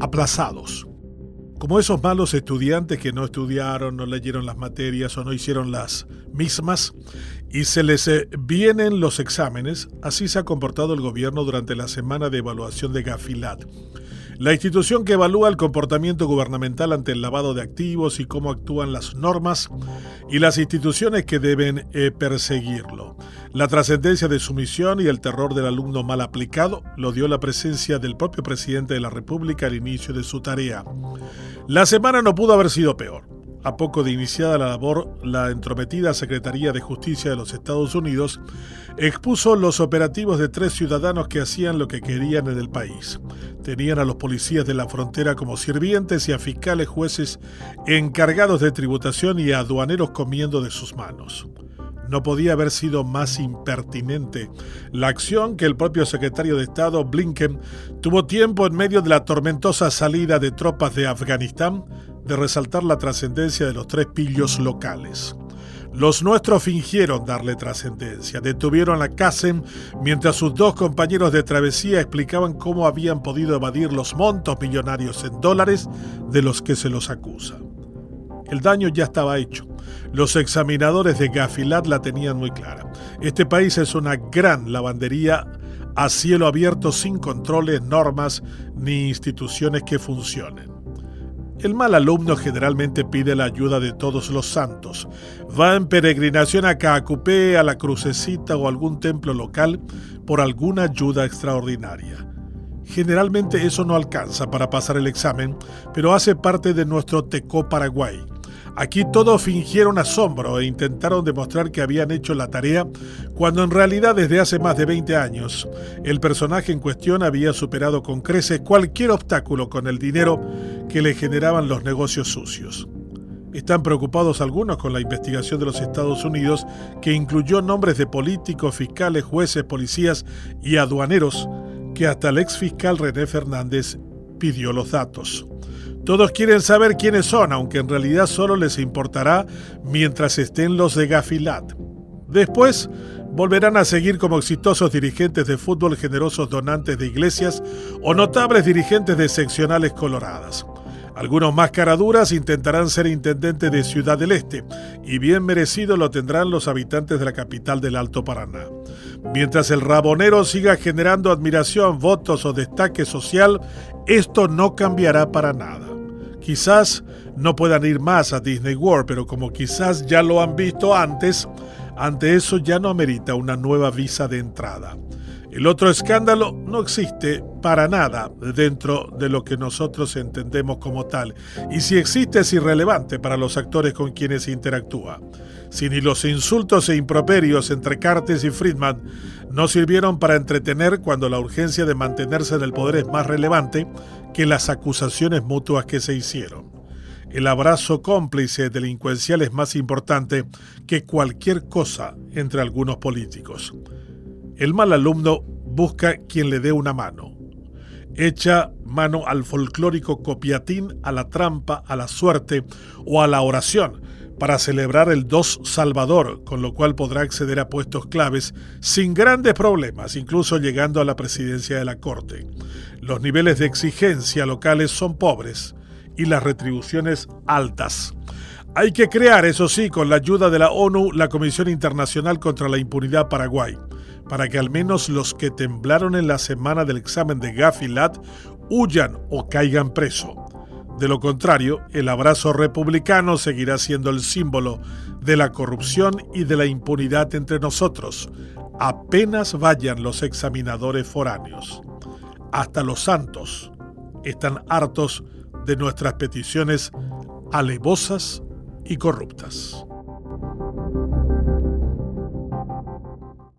aplazados. Como esos malos estudiantes que no estudiaron, no leyeron las materias o no hicieron las mismas y se les eh, vienen los exámenes, así se ha comportado el gobierno durante la semana de evaluación de Gafilat. La institución que evalúa el comportamiento gubernamental ante el lavado de activos y cómo actúan las normas y las instituciones que deben eh, perseguirlo. La trascendencia de su misión y el terror del alumno mal aplicado lo dio la presencia del propio presidente de la República al inicio de su tarea. La semana no pudo haber sido peor. A poco de iniciada la labor, la entrometida Secretaría de Justicia de los Estados Unidos expuso los operativos de tres ciudadanos que hacían lo que querían en el país. Tenían a los policías de la frontera como sirvientes y a fiscales jueces encargados de tributación y a aduaneros comiendo de sus manos. No podía haber sido más impertinente la acción que el propio secretario de Estado Blinken tuvo tiempo en medio de la tormentosa salida de tropas de Afganistán de resaltar la trascendencia de los tres pillos locales. Los nuestros fingieron darle trascendencia, detuvieron a Kassem mientras sus dos compañeros de travesía explicaban cómo habían podido evadir los montos millonarios en dólares de los que se los acusa. El daño ya estaba hecho. Los examinadores de Gafilat la tenían muy clara. Este país es una gran lavandería a cielo abierto sin controles, normas ni instituciones que funcionen. El mal alumno generalmente pide la ayuda de todos los santos. Va en peregrinación a Caacupé, a la Crucecita o algún templo local por alguna ayuda extraordinaria. Generalmente eso no alcanza para pasar el examen, pero hace parte de nuestro Tecó Paraguay. Aquí todos fingieron asombro e intentaron demostrar que habían hecho la tarea, cuando en realidad desde hace más de 20 años el personaje en cuestión había superado con creces cualquier obstáculo con el dinero que le generaban los negocios sucios. Están preocupados algunos con la investigación de los Estados Unidos que incluyó nombres de políticos, fiscales, jueces, policías y aduaneros que hasta el ex fiscal René Fernández pidió los datos. Todos quieren saber quiénes son, aunque en realidad solo les importará mientras estén los de Gafilat. Después volverán a seguir como exitosos dirigentes de fútbol, generosos donantes de iglesias o notables dirigentes de seccionales coloradas. Algunos más caraduras intentarán ser intendentes de Ciudad del Este, y bien merecido lo tendrán los habitantes de la capital del Alto Paraná. Mientras el rabonero siga generando admiración, votos o destaque social, esto no cambiará para nada. Quizás no puedan ir más a Disney World, pero como quizás ya lo han visto antes, ante eso ya no amerita una nueva visa de entrada. El otro escándalo no existe para nada dentro de lo que nosotros entendemos como tal, y si existe es irrelevante para los actores con quienes interactúa. Si ni los insultos e improperios entre Cartes y Friedman no sirvieron para entretener cuando la urgencia de mantenerse en el poder es más relevante, que las acusaciones mutuas que se hicieron. El abrazo cómplice delincuencial es más importante que cualquier cosa entre algunos políticos. El mal alumno busca quien le dé una mano. Echa mano al folclórico copiatín, a la trampa, a la suerte o a la oración para celebrar el dos Salvador, con lo cual podrá acceder a puestos claves sin grandes problemas, incluso llegando a la presidencia de la Corte. Los niveles de exigencia locales son pobres y las retribuciones altas. Hay que crear, eso sí, con la ayuda de la ONU, la Comisión Internacional contra la Impunidad Paraguay, para que al menos los que temblaron en la semana del examen de Gafilat huyan o caigan preso. De lo contrario, el abrazo republicano seguirá siendo el símbolo de la corrupción y de la impunidad entre nosotros, apenas vayan los examinadores foráneos hasta los santos están hartos de nuestras peticiones alevosas y corruptas.